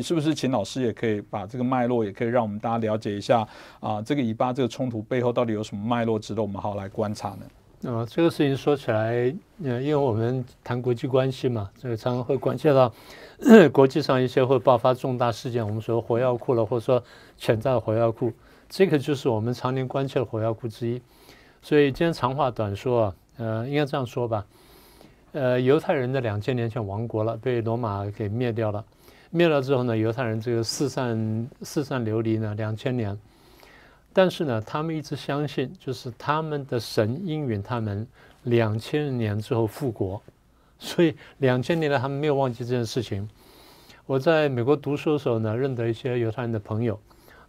是不是秦老师也可以把这个脉络，也可以让我们大家了解一下啊？这个以巴这个冲突背后到底有什么脉络，值得我们好来观察呢？啊，这个事情说起来，呃，因为我们谈国际关系嘛，这个常常会关切到 国际上一些会爆发重大事件，我们说火药库了，或者说潜在的火药库，这个就是我们常年关切的火药库之一。所以今天长话短说啊，呃，应该这样说吧，呃，犹太人的两千年前亡国了，被罗马给灭掉了。灭了之后呢，犹太人这个四散四散流离呢两千年，但是呢，他们一直相信，就是他们的神应允他们两千年之后复国，所以两千年来他们没有忘记这件事情。我在美国读书的时候呢，认得一些犹太人的朋友，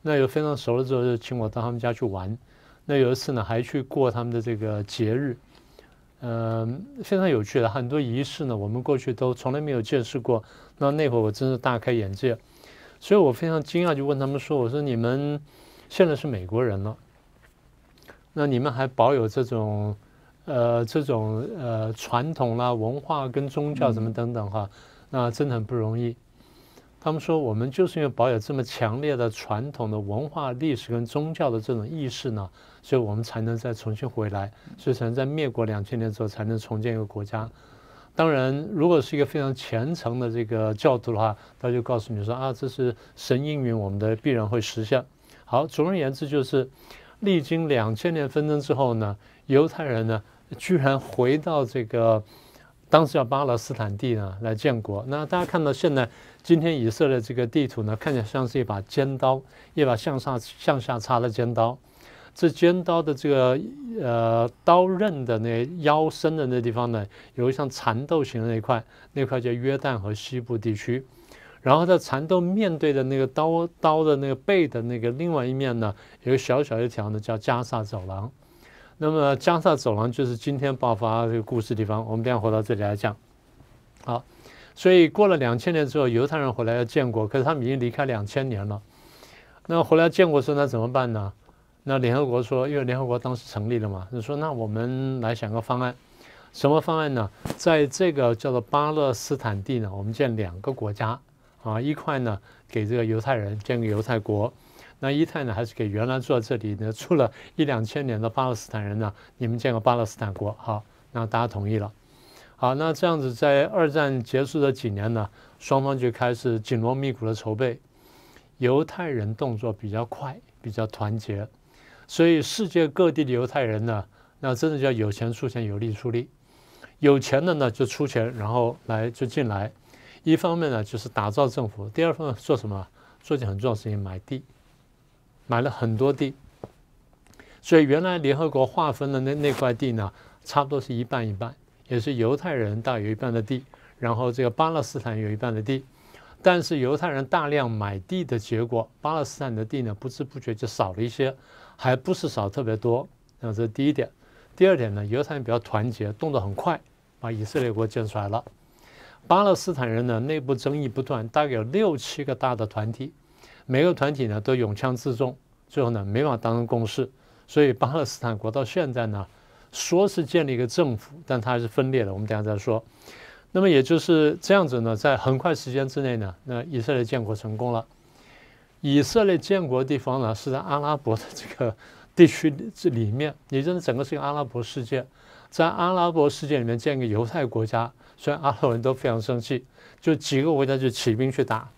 那有非常熟了之后就请我到他们家去玩，那有一次呢还去过他们的这个节日。嗯，非常有趣的很多仪式呢，我们过去都从来没有见识过。那那会儿我真是大开眼界，所以我非常惊讶，就问他们说：“我说你们现在是美国人了，那你们还保有这种呃这种呃传统啦、文化跟宗教什么等等哈，那真的很不容易。”他们说：“我们就是因为保有这么强烈的传统的文化、历史跟宗教的这种意识呢。”所以我们才能再重新回来，所以才能在灭国两千年之后才能重建一个国家。当然，如果是一个非常虔诚的这个教徒的话，他就告诉你说啊，这是神应允我们的，必然会实现。好，总而言之，就是历经两千年纷争之后呢，犹太人呢居然回到这个当时叫巴勒斯坦地呢来建国。那大家看到现在今天以色列这个地图呢，看起来像是一把尖刀，一把向上向下插的尖刀。这尖刀的这个呃刀刃的那腰身的那地方呢，有一像蚕豆形的那块，那块叫约旦河西部地区。然后在蚕豆面对的那个刀刀的那个背的那个另外一面呢，有个小小一条呢叫加萨走廊。那么加萨走廊就是今天爆发这个故事地方。我们等下回到这里来讲。好，所以过了两千年之后，犹太人回来要建国，可是他们已经离开两千年了。那回来建国时候，那怎么办呢？那联合国说，因为联合国当时成立了嘛，就说那我们来想个方案，什么方案呢？在这个叫做巴勒斯坦地呢，我们建两个国家啊，一块呢给这个犹太人建个犹太国，那一块呢还是给原来住在这里呢 住了一两千年的巴勒斯坦人呢，你们建个巴勒斯坦国，好，那大家同意了。好，那这样子在二战结束的几年呢，双方就开始紧锣密鼓的筹备，犹太人动作比较快，比较团结。所以世界各地的犹太人呢，那真的叫有钱出钱，有力出力。有钱的呢就出钱，然后来就进来。一方面呢就是打造政府，第二方面做什么？做件很重要的事情，买地，买了很多地。所以原来联合国划分的那那块地呢，差不多是一半一半，也是犹太人大有一半的地，然后这个巴勒斯坦有一半的地。但是犹太人大量买地的结果，巴勒斯坦的地呢不知不觉就少了一些。还不是少特别多，那这是第一点。第二点呢，犹太人比较团结，动作很快，把以色列国建出来了。巴勒斯坦人呢，内部争议不断，大概有六七个大的团体，每个团体呢都拥枪自重，最后呢没法达成共识。所以巴勒斯坦国到现在呢，说是建立一个政府，但它还是分裂的。我们等下再说。那么也就是这样子呢，在很快时间之内呢，那以色列建国成功了。以色列建国的地方呢，是在阿拉伯的这个地区这里面，也就是整个是一个阿拉伯世界。在阿拉伯世界里面建一个犹太国家，虽然阿拉伯人都非常生气，就几个国家就起兵去打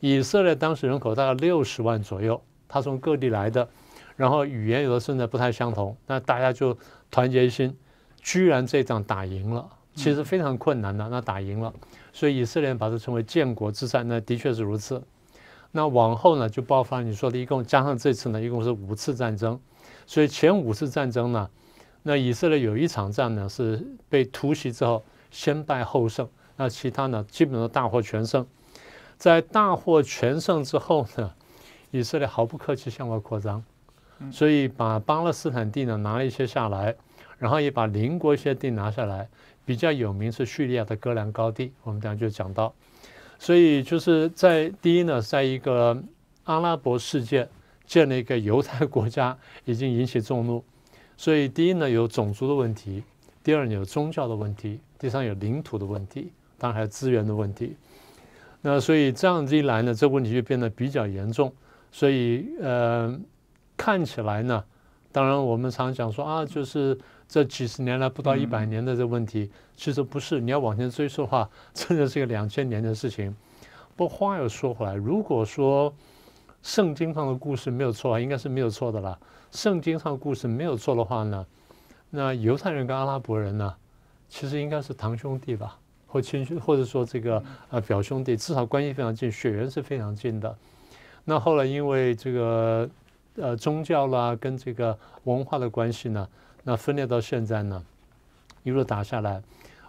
以色列。当时人口大概六十万左右，他从各地来的，然后语言有的甚至不太相同，那大家就团结一心，居然这仗打赢了。其实非常困难的，那打赢了，所以以色列把它称为建国之战，那的确是如此。那往后呢，就爆发你说的一共加上这次呢，一共是五次战争。所以前五次战争呢，那以色列有一场战呢是被突袭之后先败后胜，那其他呢基本上大获全胜。在大获全胜之后呢，以色列毫不客气向外扩张，所以把巴勒斯坦地呢拿了一些下来，然后也把邻国一些地拿下来。比较有名是叙利亚的戈兰高地，我们等下就讲到。所以就是在第一呢，在一个阿拉伯世界建了一个犹太国家，已经引起众怒。所以第一呢有种族的问题，第二有宗教的问题，第三有领土的问题，当然还有资源的问题。那所以这样子一来呢，这问题就变得比较严重。所以呃，看起来呢，当然我们常讲说啊，就是这几十年来不到一百年的这问题，其实不是。你要往前追溯的话，真的是个两千年的事情。不过话又说回来，如果说圣经上的故事没有错，应该是没有错的啦。圣经上的故事没有错的话呢，那犹太人跟阿拉伯人呢，其实应该是堂兄弟吧，或亲兄，或者说这个呃表兄弟，至少关系非常近，血缘是非常近的。那后来因为这个呃宗教啦跟这个文化的关系呢，那分裂到现在呢，一路打下来，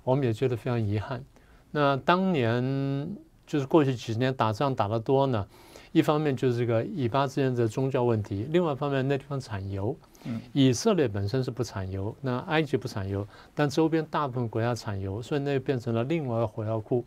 我们也觉得非常遗憾。那当年就是过去几十年打仗打得多呢。一方面就是这个以巴之间的宗教问题，另外一方面那地方产油，以色列本身是不产油，那埃及不产油，但周边大部分国家产油，所以那变成了另外一个火药库，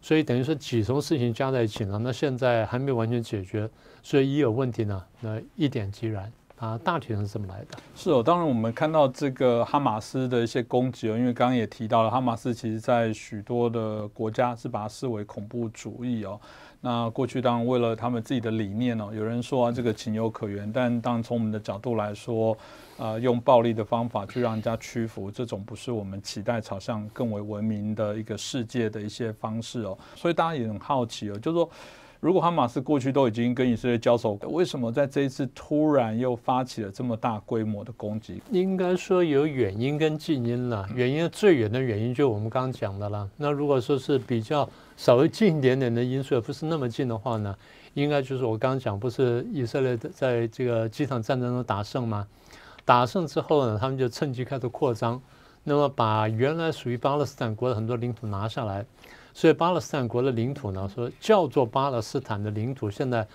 所以等于说几重事情加在一起呢，那现在还没完全解决，所以一有问题呢，那一点即燃。啊，大体上是怎么来的。是哦，当然我们看到这个哈马斯的一些攻击哦，因为刚刚也提到了，哈马斯其实在许多的国家是把它视为恐怖主义哦。那过去当然为了他们自己的理念哦，有人说这个情有可原，但当从我们的角度来说，啊，用暴力的方法去让人家屈服，这种不是我们期待朝向更为文明的一个世界的一些方式哦。所以大家也很好奇哦，就是说。如果哈马斯过去都已经跟以色列交手，为什么在这一次突然又发起了这么大规模的攻击？应该说有原因跟近因了。原因最远的原因就是我们刚刚讲的了。那如果说是比较稍微近一点点的因素，也不是那么近的话呢，应该就是我刚刚讲，不是以色列在这个几场战争中打胜吗？打胜之后呢，他们就趁机开始扩张，那么把原来属于巴勒斯坦国的很多领土拿下来。所以巴勒斯坦国的领土呢，说叫做巴勒斯坦的领土，现在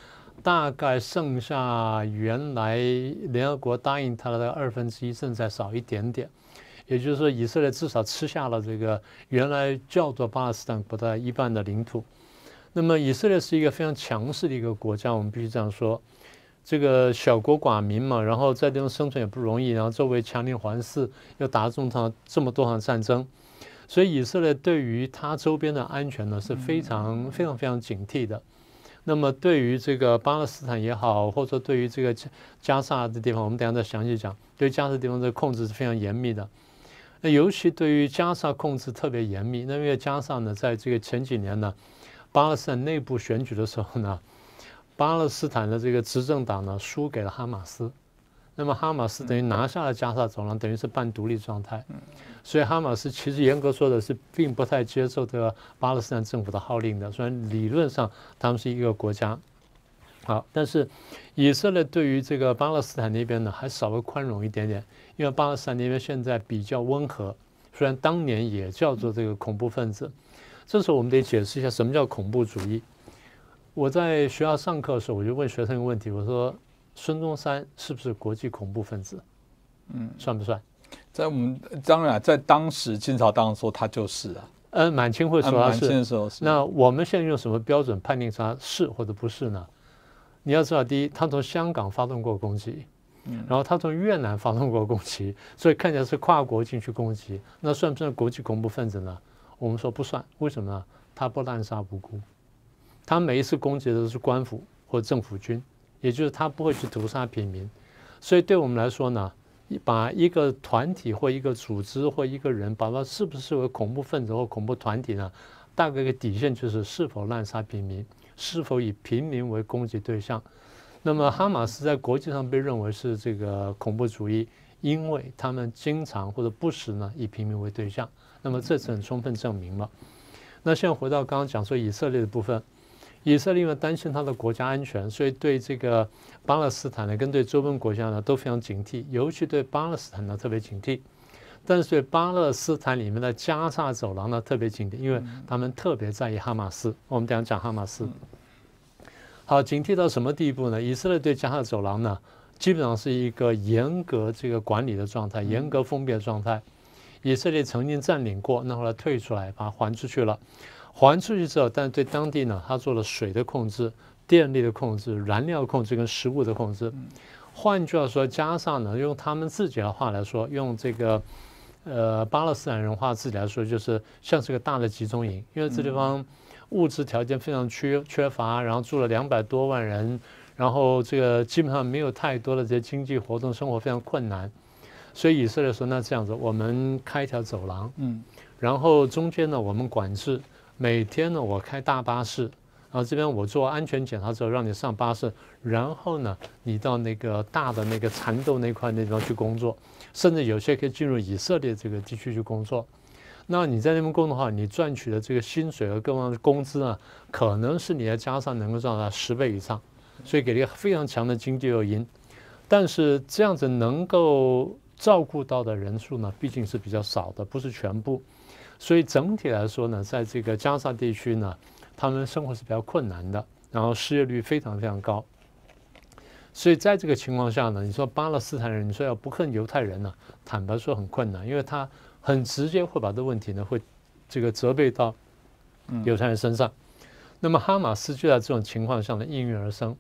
大概剩下原来联合国答应他的二分之一，甚至再少一点点。也就是说，以色列至少吃下了这个原来叫做巴勒斯坦国的一半的领土。那么，以色列是一个非常强势的一个国家，我们必须这样说。这个小国寡民嘛，然后在这种生存也不容易，然后周围强邻环视，又打这么场这么多场战争。所以以色列对于它周边的安全呢是非常非常非常警惕的。那么对于这个巴勒斯坦也好，或者说对于这个加加沙的地方，我们等下再详细讲。对加沙地方的控制是非常严密的。那尤其对于加沙控制特别严密。那因为加沙呢，在这个前几年呢，巴勒斯坦内部选举的时候呢，巴勒斯坦的这个执政党呢输给了哈马斯。那么哈马斯等于拿下了加沙走廊，等于是半独立状态。所以哈马斯其实严格说的是，并不太接受这个巴勒斯坦政府的号令的。虽然理论上他们是一个国家，好，但是以色列对于这个巴勒斯坦那边呢，还稍微宽容一点点，因为巴勒斯坦那边现在比较温和。虽然当年也叫做这个恐怖分子，这时候我们得解释一下什么叫恐怖主义。我在学校上课的时候，我就问学生一个问题，我说。孙中山是不是国际恐怖分子？嗯，算不算？在我们当然在当时清朝当时说他就是啊。嗯，满清会说他是。那我们现在用什么标准判定他是或者不是呢？你要知道，第一，他从香港发动过攻击，然后他从越南发动过攻击，所以看起来是跨国进去攻击，那算不算国际恐怖分子呢？我们说不算，为什么呢？他不滥杀无辜，他每一次攻击的都是官府或政府军。也就是他不会去屠杀平民，所以对我们来说呢，把一个团体或一个组织或一个人，把它是不是为恐怖分子或恐怖团体呢？大概一个底线就是是否滥杀平民，是否以平民为攻击对象。那么哈马斯在国际上被认为是这个恐怖主义，因为他们经常或者不时呢以平民为对象。那么这次很充分证明了。那现在回到刚刚讲说以色列的部分。以色列因为担心他的国家安全，所以对这个巴勒斯坦呢，跟对周边国家呢都非常警惕，尤其对巴勒斯坦呢特别警惕。但是对巴勒斯坦里面的加沙走廊呢特别警惕，因为他们特别在意哈马斯。我们等下讲哈马斯。好，警惕到什么地步呢？以色列对加沙走廊呢，基本上是一个严格这个管理的状态，严格封闭的状态。以色列曾经占领过，那后来退出来，把它还出去了。还出去之后，但是对当地呢，他做了水的控制、电力的控制、燃料控制跟食物的控制。换句话说，加上呢，用他们自己的话来说，用这个呃巴勒斯坦人话自己来说，就是像是个大的集中营。因为这地方物质条件非常缺缺乏，然后住了两百多万人，然后这个基本上没有太多的这些经济活动，生活非常困难。所以以色列说：“那这样子，我们开一条走廊，嗯，然后中间呢，我们管制，每天呢，我开大巴士。”然后这边我做安全检查之后，让你上巴士，然后呢，你到那个大的那个蚕豆那块那地方去工作，甚至有些可以进入以色列这个地区去工作。那你在那边工作的话，你赚取的这个薪水和各方的工资呢，可能是你在加上能够赚到十倍以上，所以给了一个非常强的经济诱因。但是这样子能够照顾到的人数呢，毕竟是比较少的，不是全部。所以整体来说呢，在这个加沙地区呢。他们生活是比较困难的，然后失业率非常非常高，所以在这个情况下呢，你说巴勒斯坦人，你说要不恨犹太人呢，坦白说很困难，因为他很直接会把这问题呢会这个责备到犹太人身上。那么哈马斯就在这种情况下呢应运而生。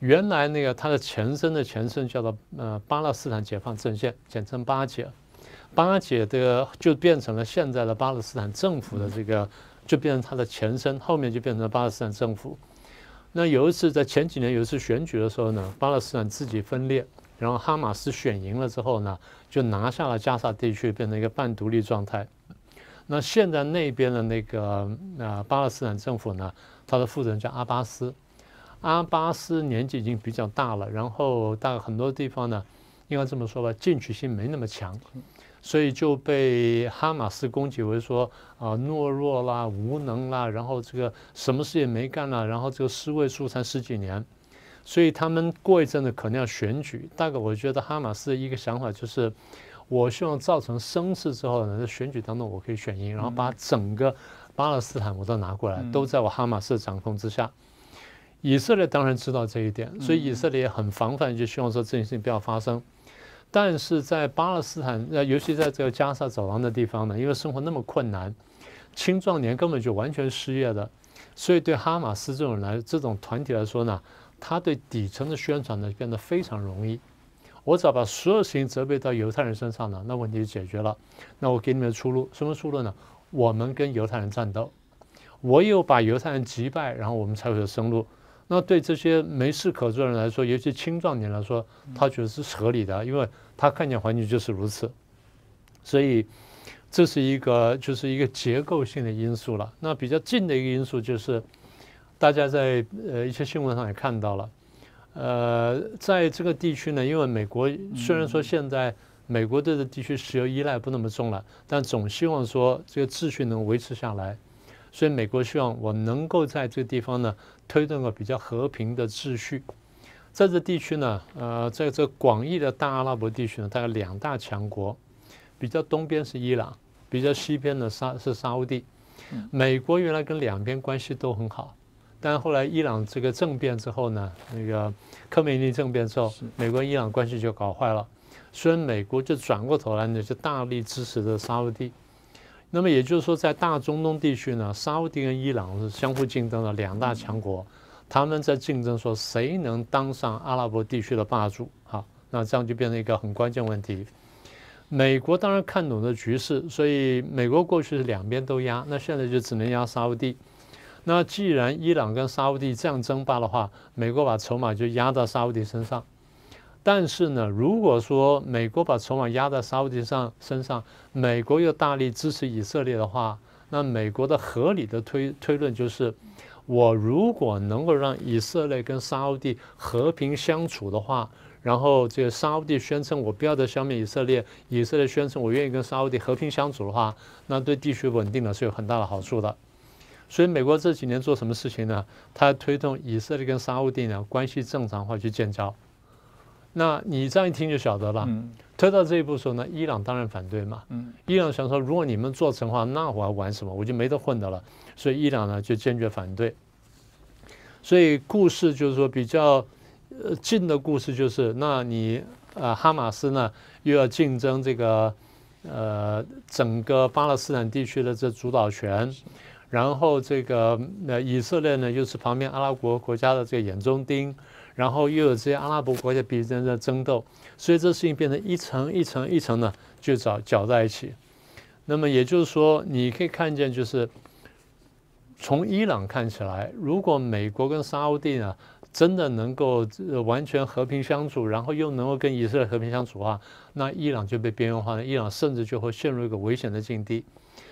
原来那个它的前身的前身叫做呃巴勒斯坦解放阵线，简称巴解，巴解的就变成了现在的巴勒斯坦政府的这个。就变成它的前身，后面就变成了巴勒斯坦政府。那有一次在前几年有一次选举的时候呢，巴勒斯坦自己分裂，然后哈马斯选赢了之后呢，就拿下了加沙地区，变成一个半独立状态。那现在那边的那个啊巴勒斯坦政府呢，他的负责人叫阿巴斯，阿巴斯年纪已经比较大了，然后大概很多地方呢，应该这么说吧，进取心没那么强。所以就被哈马斯攻击为说啊懦弱啦、无能啦，然后这个什么事也没干啦，然后这个尸位素餐十几年，所以他们过一阵子可能要选举。大概我觉得哈马斯的一个想法就是，我希望造成声势之后呢，在选举当中我可以选赢，然后把整个巴勒斯坦我都拿过来，都在我哈马斯的掌控之下。以色列当然知道这一点，所以以色列也很防范，就希望说这件事情不要发生。但是在巴勒斯坦，呃，尤其在这个加沙走廊的地方呢，因为生活那么困难，青壮年根本就完全失业的，所以对哈马斯这种来这种团体来说呢，他对底层的宣传呢变得非常容易。我只要把所有事情责备到犹太人身上呢，那问题就解决了。那我给你们出路，什么出路呢？我们跟犹太人战斗，唯有把犹太人击败，然后我们才会有生路。那对这些没事可做的人来说，尤其青壮年来说，他觉得是合理的，因为他看见环境就是如此，所以这是一个就是一个结构性的因素了。那比较近的一个因素就是，大家在呃一些新闻上也看到了，呃，在这个地区呢，因为美国虽然说现在美国对这地区石油依赖不那么重了，但总希望说这个秩序能维持下来。所以美国希望我能够在这个地方呢推动个比较和平的秩序，在这地区呢，呃，在这广义的大阿拉伯地区呢，大概两大强国，比较东边是伊朗，比较西边呢沙是沙地。美国原来跟两边关系都很好，但后来伊朗这个政变之后呢，那个科梅尼政变之后，美国伊朗关系就搞坏了，所以美国就转过头来呢，就大力支持的沙地。那么也就是说，在大中东地区呢，沙地跟伊朗是相互竞争的两大强国，他们在竞争说谁能当上阿拉伯地区的霸主。好，那这样就变成一个很关键问题。美国当然看懂了局势，所以美国过去是两边都压，那现在就只能压沙地。那既然伊朗跟沙地这样争霸的话，美国把筹码就压到沙地身上。但是呢，如果说美国把筹码压在沙特上身上，美国又大力支持以色列的话，那美国的合理的推推论就是，我如果能够让以色列跟沙特和平相处的话，然后这个沙特宣称我不要再消灭以色列，以色列宣称我愿意跟沙特和平相处的话，那对地区稳定呢是有很大的好处的。所以美国这几年做什么事情呢？他推动以色列跟沙特呢关系正常化去建交。那你这样一听就晓得了。推到这一步的时候呢，伊朗当然反对嘛。伊朗想说，如果你们做成的话，那我还玩什么？我就没得混的了。所以伊朗呢就坚决反对。所以故事就是说比较呃近的故事就是，那你呃哈马斯呢又要竞争这个呃整个巴勒斯坦地区的这主导权，然后这个呃以色列呢又是旁边阿拉伯国家的这个眼中钉。然后又有这些阿拉伯国家彼此在争斗，所以这事情变成一层一层一层的就搅搅在一起。那么也就是说，你可以看见，就是从伊朗看起来，如果美国跟沙地呢真的能够完全和平相处，然后又能够跟以色列和平相处的话，那伊朗就被边缘化了，伊朗甚至就会陷入一个危险的境地。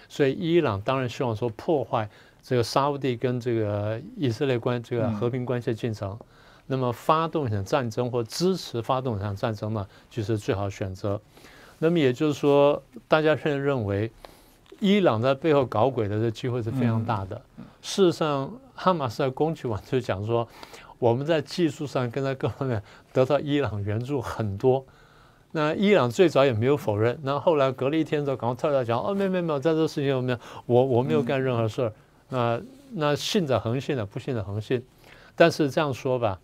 所以伊朗当然希望说破坏这个沙地跟这个以色列关这个和平关系的进程，那么发动一场战争或支持发动一场战争呢，就是最好选择。那么也就是说，大家现在认为。伊朗在背后搞鬼的这机会是非常大的。事实上，哈马斯在攻击完就讲说，我们在技术上跟在各方面得到伊朗援助很多。那伊朗最早也没有否认，那后来隔了一天之后，赶快跳出来讲，哦，没有没有没有，在这事情上面，我我没有干任何事儿。那那信者恒信的，不信者恒信。但是这样说吧，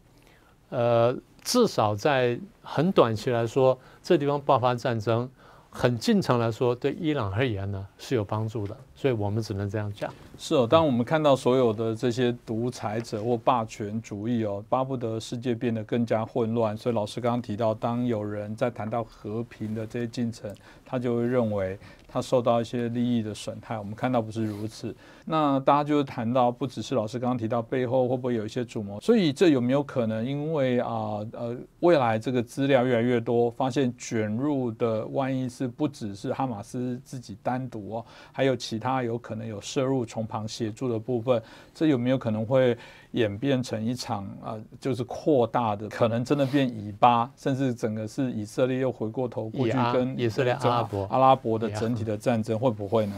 呃，至少在很短期来说，这地方爆发战争。很进程来说，对伊朗而言呢是有帮助的，所以我们只能这样讲。是哦，当我们看到所有的这些独裁者或霸权主义哦，巴不得世界变得更加混乱。所以老师刚刚提到，当有人在谈到和平的这些进程，他就会认为。他受到一些利益的损害，我们看到不是如此。那大家就是谈到，不只是老师刚刚提到背后会不会有一些主谋，所以这有没有可能，因为啊呃未来这个资料越来越多，发现卷入的万一是不只是哈马斯自己单独哦，还有其他有可能有涉入从旁协助的部分，这有没有可能会？演变成一场啊，就是扩大的，可能真的变以巴，甚至整个是以色列又回过头过去跟以色列阿拉伯阿拉伯的整体的战争会不会呢？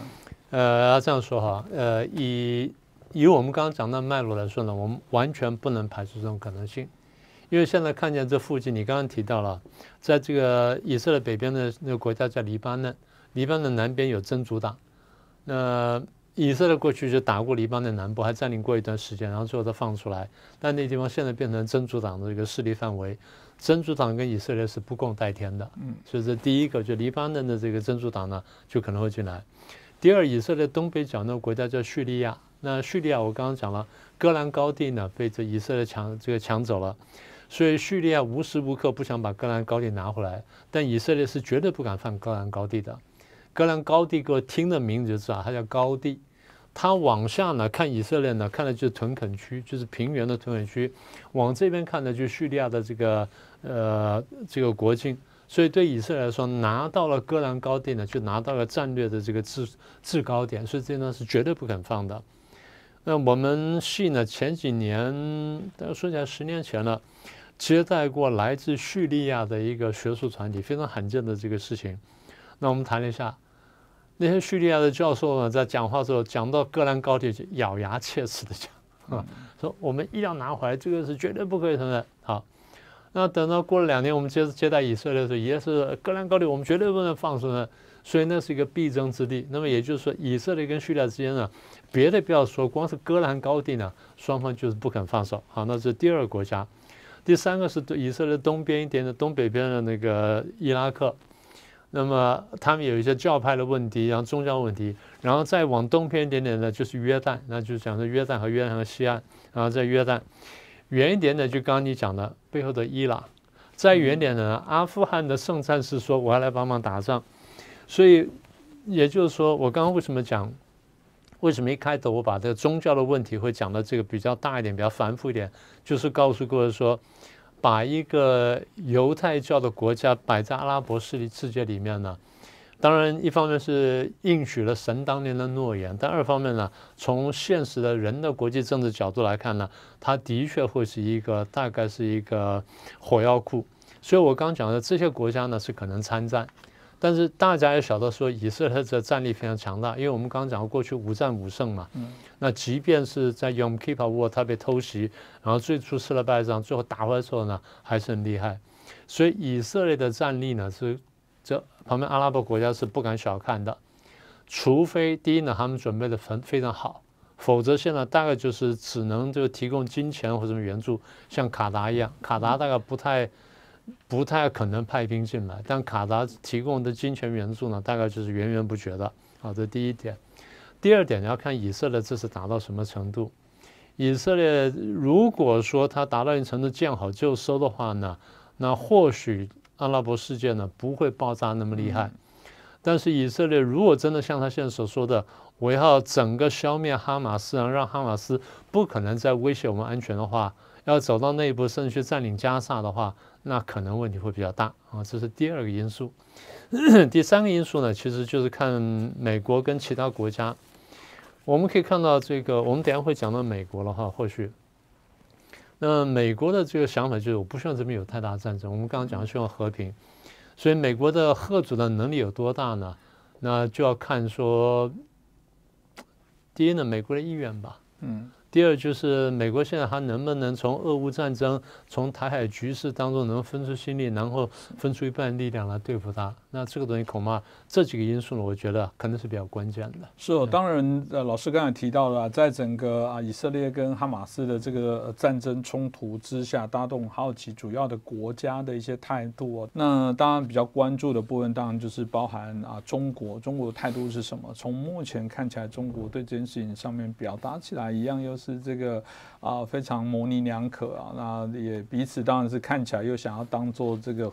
呃，要这样说哈，呃，以以我们刚刚讲的脉络来说呢，我们完全不能排除这种可能性，因为现在看见这附近，你刚刚提到了，在这个以色列北边的那个国家叫黎巴嫩，黎巴嫩南边有真主党，那。以色列过去就打过黎巴嫩南部，还占领过一段时间，然后最后再放出来。但那地方现在变成真主党的一个势力范围，真主党跟以色列是不共戴天的。嗯，所以这第一个，就黎巴嫩的这个真主党呢，就可能会进来。第二，以色列东北角那个国家叫叙利亚，那叙利亚我刚刚讲了，戈兰高地呢被这以色列抢这个抢走了，所以叙利亚无时无刻不想把戈兰高地拿回来，但以色列是绝对不敢放戈兰高地的。戈兰高地，各位听的名字就知道，它叫高地。它往下呢看以色列呢，看的就是屯垦区，就是平原的屯垦区；往这边看的就是叙利亚的这个呃这个国境。所以对以色列来说，拿到了戈兰高地呢，就拿到了战略的这个制制高点，所以这呢是绝对不肯放的。那我们系呢前几年，大家说起来十年前了，接待过来自叙利亚的一个学术团体，非常罕见的这个事情。那我们谈了一下。那些叙利亚的教授呢，在讲话的时候讲到戈兰高地，就咬牙切齿的讲，啊，说我们一定要拿回来，这个是绝对不可以承认。好，那等到过了两年，我们接接待以色列的时候，也是戈兰高地，我们绝对不能放松的，所以那是一个必争之地。那么也就是说，以色列跟叙利亚之间呢，别的不要说，光是戈兰高地呢，双方就是不肯放手。好，那是第二个国家，第三个是对以色列东边一点的东北边的那个伊拉克。那么他们有一些教派的问题，然后宗教问题，然后再往东偏一点点呢，就是约旦，那就是讲的约旦和约旦和西岸，然后在约旦远一点的，就刚刚你讲的背后的伊朗，再远点的呢，阿富汗的圣战士说我要来帮忙打仗，所以也就是说，我刚刚为什么讲，为什么一开头我把这个宗教的问题会讲的这个比较大一点，比较繁复一点，就是告诉各位说。把一个犹太教的国家摆在阿拉伯势力世界里面呢，当然一方面是应许了神当年的诺言，但二方面呢，从现实的人的国际政治角度来看呢，它的确会是一个大概是一个火药库。所以我刚讲的这些国家呢，是可能参战。但是大家也晓得说，以色列的战力非常强大，因为我们刚刚讲过，过去五战五胜嘛。嗯。那即便是在 Yom Kippur War 他被偷袭，然后最初吃了败仗，最后打回来之后呢，还是很厉害。所以以色列的战力呢，是这旁边阿拉伯国家是不敢小看的。除非第一呢，他们准备的很非常好，否则现在大概就是只能就提供金钱或者什么援助，像卡达一样，卡达大概不太。不太可能派兵进来，但卡达提供的金钱援助呢，大概就是源源不绝的。好，这第一点。第二点，你要看以色列这次达到什么程度。以色列如果说他达到一定程度见好就收的话呢，那或许阿拉伯世界呢不会爆炸那么厉害。但是以色列如果真的像他现在所说的，我要整个消灭哈马斯，让哈马斯不可能再威胁我们安全的话，要走到那一步，甚至去占领加沙的话，那可能问题会比较大啊。这是第二个因素。第三个因素呢，其实就是看美国跟其他国家。我们可以看到这个，我们等下会讲到美国了哈，或许。那美国的这个想法就是，我不希望这边有太大战争。我们刚刚讲的希望和平，所以美国的贺主的能力有多大呢？那就要看说，第一呢，美国的意愿吧。嗯。第二就是美国现在还能不能从俄乌战争、从台海局势当中能分出心力，然后分出一半力量来对付它？那这个东西恐怕这几个因素呢，我觉得可能是比较关键的。是哦，当然，呃，老师刚才提到了，在整个啊以色列跟哈马斯的这个战争冲突之下，大家都很好奇主要的国家的一些态度。哦。那当然比较关注的部分，当然就是包含啊中国，中国的态度是什么？从目前看起来，中国对这件事情上面表达起来一样，又是是这个啊非常模棱两可啊。那也彼此当然是看起来又想要当做这个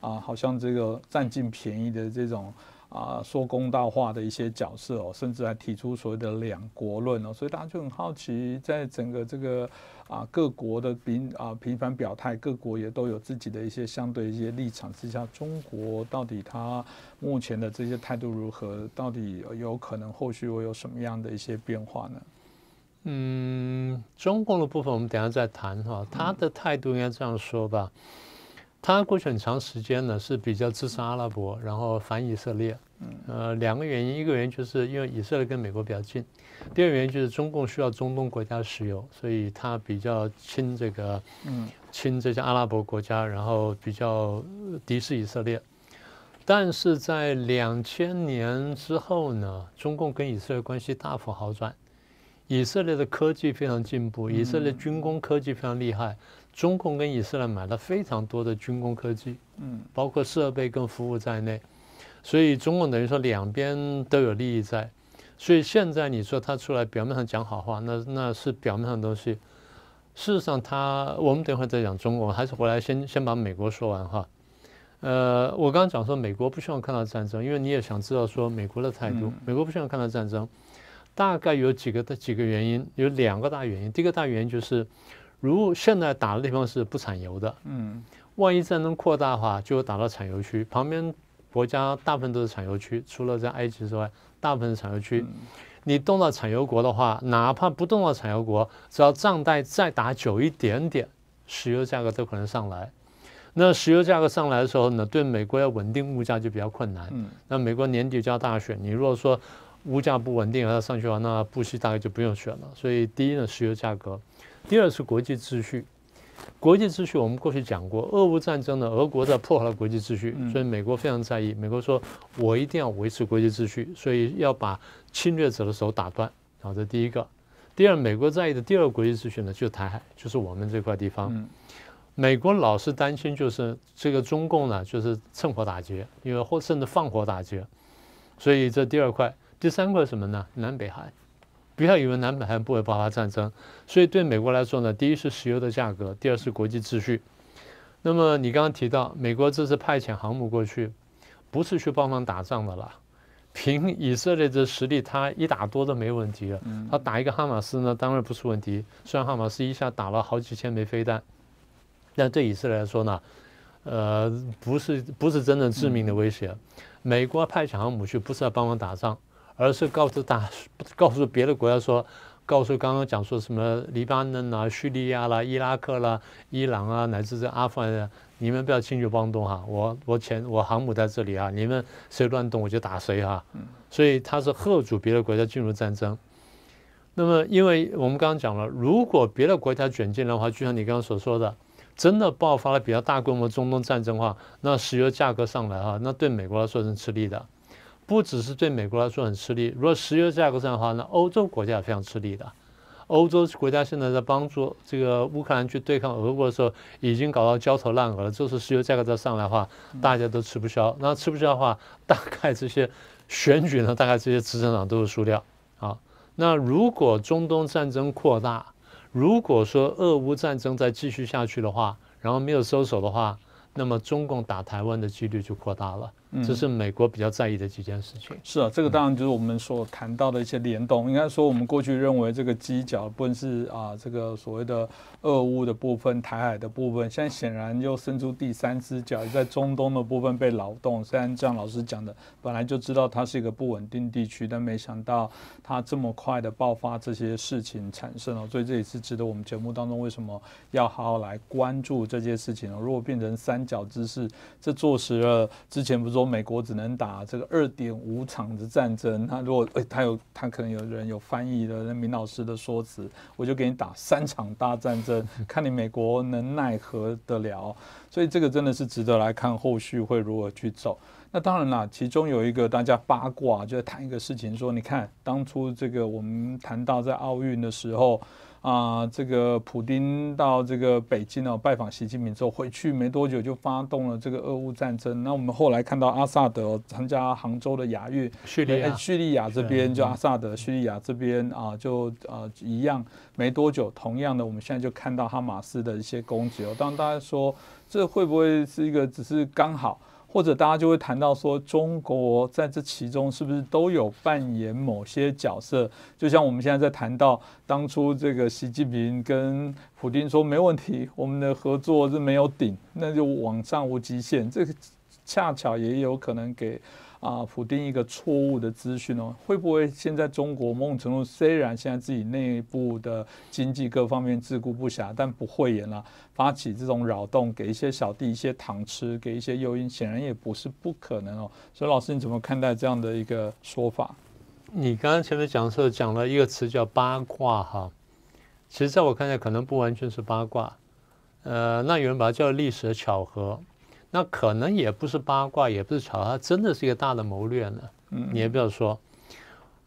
啊，好像这个占尽便宜的这种啊说公道话的一些角色哦，甚至还提出所谓的两国论哦。所以大家就很好奇，在整个这个啊各国的频啊频繁表态，各国也都有自己的一些相对一些立场之下，中国到底它目前的这些态度如何？到底有可能后续会有什么样的一些变化呢？嗯，中共的部分我们等下再谈哈。他的态度应该这样说吧，他过去很长时间呢是比较支持阿拉伯，然后反以色列。呃，两个原因，一个原因就是因为以色列跟美国比较近，第二个原因就是中共需要中东国家石油，所以他比较亲这个，嗯，亲这些阿拉伯国家，然后比较敌视以色列。但是在两千年之后呢，中共跟以色列关系大幅好转。以色列的科技非常进步，以色列军工科技非常厉害。中共跟以色列买了非常多的军工科技，嗯，包括设备跟服务在内。所以中共等于说两边都有利益在。所以现在你说他出来表面上讲好话，那那是表面上的东西。事实上，他我们等会再讲中国，还是回来先先把美国说完哈。呃，我刚刚讲说美国不希望看到战争，因为你也想知道说美国的态度。美国不希望看到战争。大概有几个的几个原因，有两个大原因。第一个大原因就是，如现在打的地方是不产油的，嗯，万一战争扩大的话，就打到产油区。旁边国家大部分都是产油区，除了在埃及之外，大部分是产油区。你动到产油国的话，哪怕不动到产油国，只要账贷再打久一点点，石油价格都可能上来。那石油价格上来的时候呢，对美国要稳定物价就比较困难。嗯，那美国年底就要大选，你如果说。物价不稳定，要上去的话，那布希大概就不用选了。所以第一呢，石油价格；第二是国际秩序。国际秩序我们过去讲过，俄乌战争呢，俄国在破坏了国际秩序，所以美国非常在意。美国说，我一定要维持国际秩序，所以要把侵略者的手打断。好，这第一个。第二，美国在意的第二个国际秩序呢，就是台海，就是我们这块地方。美国老是担心，就是这个中共呢，就是趁火打劫，因为或甚至放火打劫。所以这第二块。第三个是什么呢？南北韩，不要以为南北韩不会爆发战争。所以对美国来说呢，第一是石油的价格，第二是国际秩序。那么你刚刚提到，美国这次派遣航母过去，不是去帮忙打仗的啦。凭以色列的实力，他一打多都没问题了。他打一个哈马斯呢，当然不是问题。虽然哈马斯一下打了好几千枚飞弹，但对以色列来说呢，呃，不是不是真正致命的威胁。美国派遣航母去，不是要帮忙打仗。而是告诉大，告诉别的国家说，告诉刚刚讲说什么黎巴嫩啊、叙利亚啦、伊拉克啦、伊朗啊，乃至这阿富汗，你们不要轻举妄动哈！我我前我航母在这里啊，你们谁乱动我就打谁哈！所以他是贺阻别的国家进入战争。那么，因为我们刚刚讲了，如果别的国家卷进来的话，就像你刚刚所说的，真的爆发了比较大规模中东战争的话，那石油价格上来哈，那对美国来说是吃力的。不只是对美国来说很吃力，如果石油价格上的话，那欧洲国家也非常吃力的。欧洲国家现在在帮助这个乌克兰去对抗俄国的时候，已经搞到焦头烂额了。这是石油价格再上来的话，大家都吃不消。那吃不消的话，大概这些选举呢，大概这些执政党都是输掉。好，那如果中东战争扩大，如果说俄乌战争再继续下去的话，然后没有收手的话，那么中共打台湾的几率就扩大了。这是美国比较在意的几件事情。是啊，这个当然就是我们所谈到的一些联动。应该说，我们过去认为这个犄角不论是啊这个所谓的俄乌的部分、台海的部分，现在显然又伸出第三只脚，在中东的部分被劳动。虽然像老师讲的，本来就知道它是一个不稳定地区，但没想到它这么快的爆发这些事情产生了。所以这也是值得我们节目当中为什么要好好来关注这件事情呢？如果变成三角之势，这坐实了之前不是美国只能打这个二点五场的战争，那如果诶他有他可能有人有翻译的那明老师的说辞，我就给你打三场大战争，看你美国能奈何得了。所以这个真的是值得来看后续会如何去走。那当然啦，其中有一个大家八卦，就在谈一个事情，说你看当初这个我们谈到在奥运的时候。啊，这个普丁到这个北京哦拜访习近平之后，回去没多久就发动了这个俄乌战争。那我们后来看到阿萨德参加杭州的亚运，叙利亚，叙利亚这边就阿萨德，叙利亚这边啊就呃一样，没多久，同样的我们现在就看到哈马斯的一些攻击哦。当大家说这会不会是一个只是刚好？或者大家就会谈到说，中国在这其中是不是都有扮演某些角色？就像我们现在在谈到当初这个习近平跟普京说没问题，我们的合作是没有顶，那就往上无极限。这个恰巧也有可能给。啊，否定一个错误的资讯哦，会不会现在中国某种程度虽然现在自己内部的经济各方面自顾不暇，但不会演了，发起这种扰动，给一些小弟一些糖吃，给一些诱因，显然也不是不可能哦。所以老师你怎么看待这样的一个说法？你刚刚前面讲的时候讲了一个词叫八卦哈，其实在我看来可能不完全是八卦，呃，那有人把它叫历史的巧合。那可能也不是八卦，也不是巧，它真的是一个大的谋略呢。嗯，你也不要说，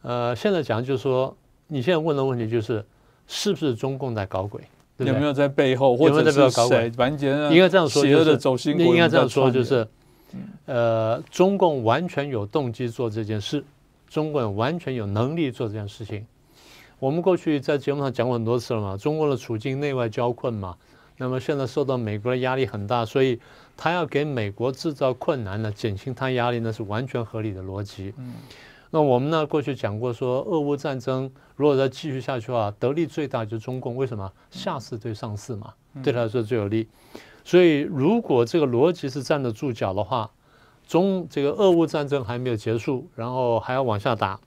呃，现在讲就是说，你现在问的问题就是，是不是中共在搞鬼？有没有在背后，或者是谁？完全应该这样说，就是走心。应该这样说，就是，呃，中共完全有动机做这件事，中共完全有能力做这件事情。我们过去在节目上讲过很多次了嘛，中国的处境内外交困嘛，那么现在受到美国的压力很大，所以。他要给美国制造困难呢，减轻他压力呢，是完全合理的逻辑。嗯，那我们呢过去讲过说，俄乌战争如果再继续下去的话，得利最大就是中共。为什么？下次对上次嘛，对他来说最有利。所以如果这个逻辑是站得住脚的话，中这个俄乌战争还没有结束，然后还要往下打，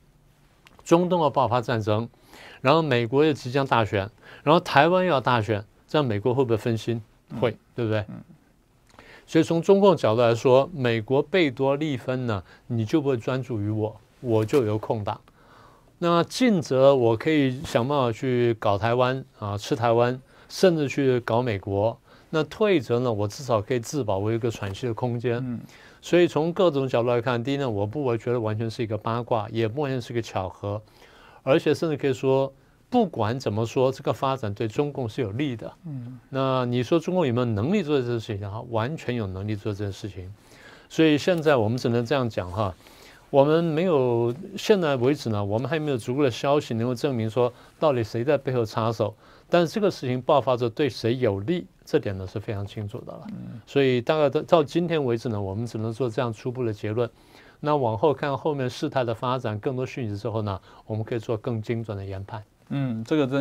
中东要爆发战争，然后美国也即将大选，然后台湾要大选，这样美国会不会分心？会，对不对？所以从中共角度来说，美国贝多利分呢，你就不会专注于我，我就有空档。那近则我可以想办法去搞台湾啊，吃台湾，甚至去搞美国。那退则呢，我至少可以自保，我有一个喘息的空间。嗯。所以从各种角度来看，第一呢，我不会觉得完全是一个八卦，也不完全是一个巧合，而且甚至可以说。不管怎么说，这个发展对中共是有利的。嗯，那你说中共有没有能力做这件事情？哈，完全有能力做这件事情。所以现在我们只能这样讲哈，我们没有现在为止呢，我们还没有足够的消息能够证明说到底谁在背后插手。但是这个事情爆发着对谁有利，这点呢是非常清楚的了。嗯，所以大概到到今天为止呢，我们只能做这样初步的结论。那往后看后面事态的发展，更多讯息之后呢，我们可以做更精准的研判。嗯，这个真。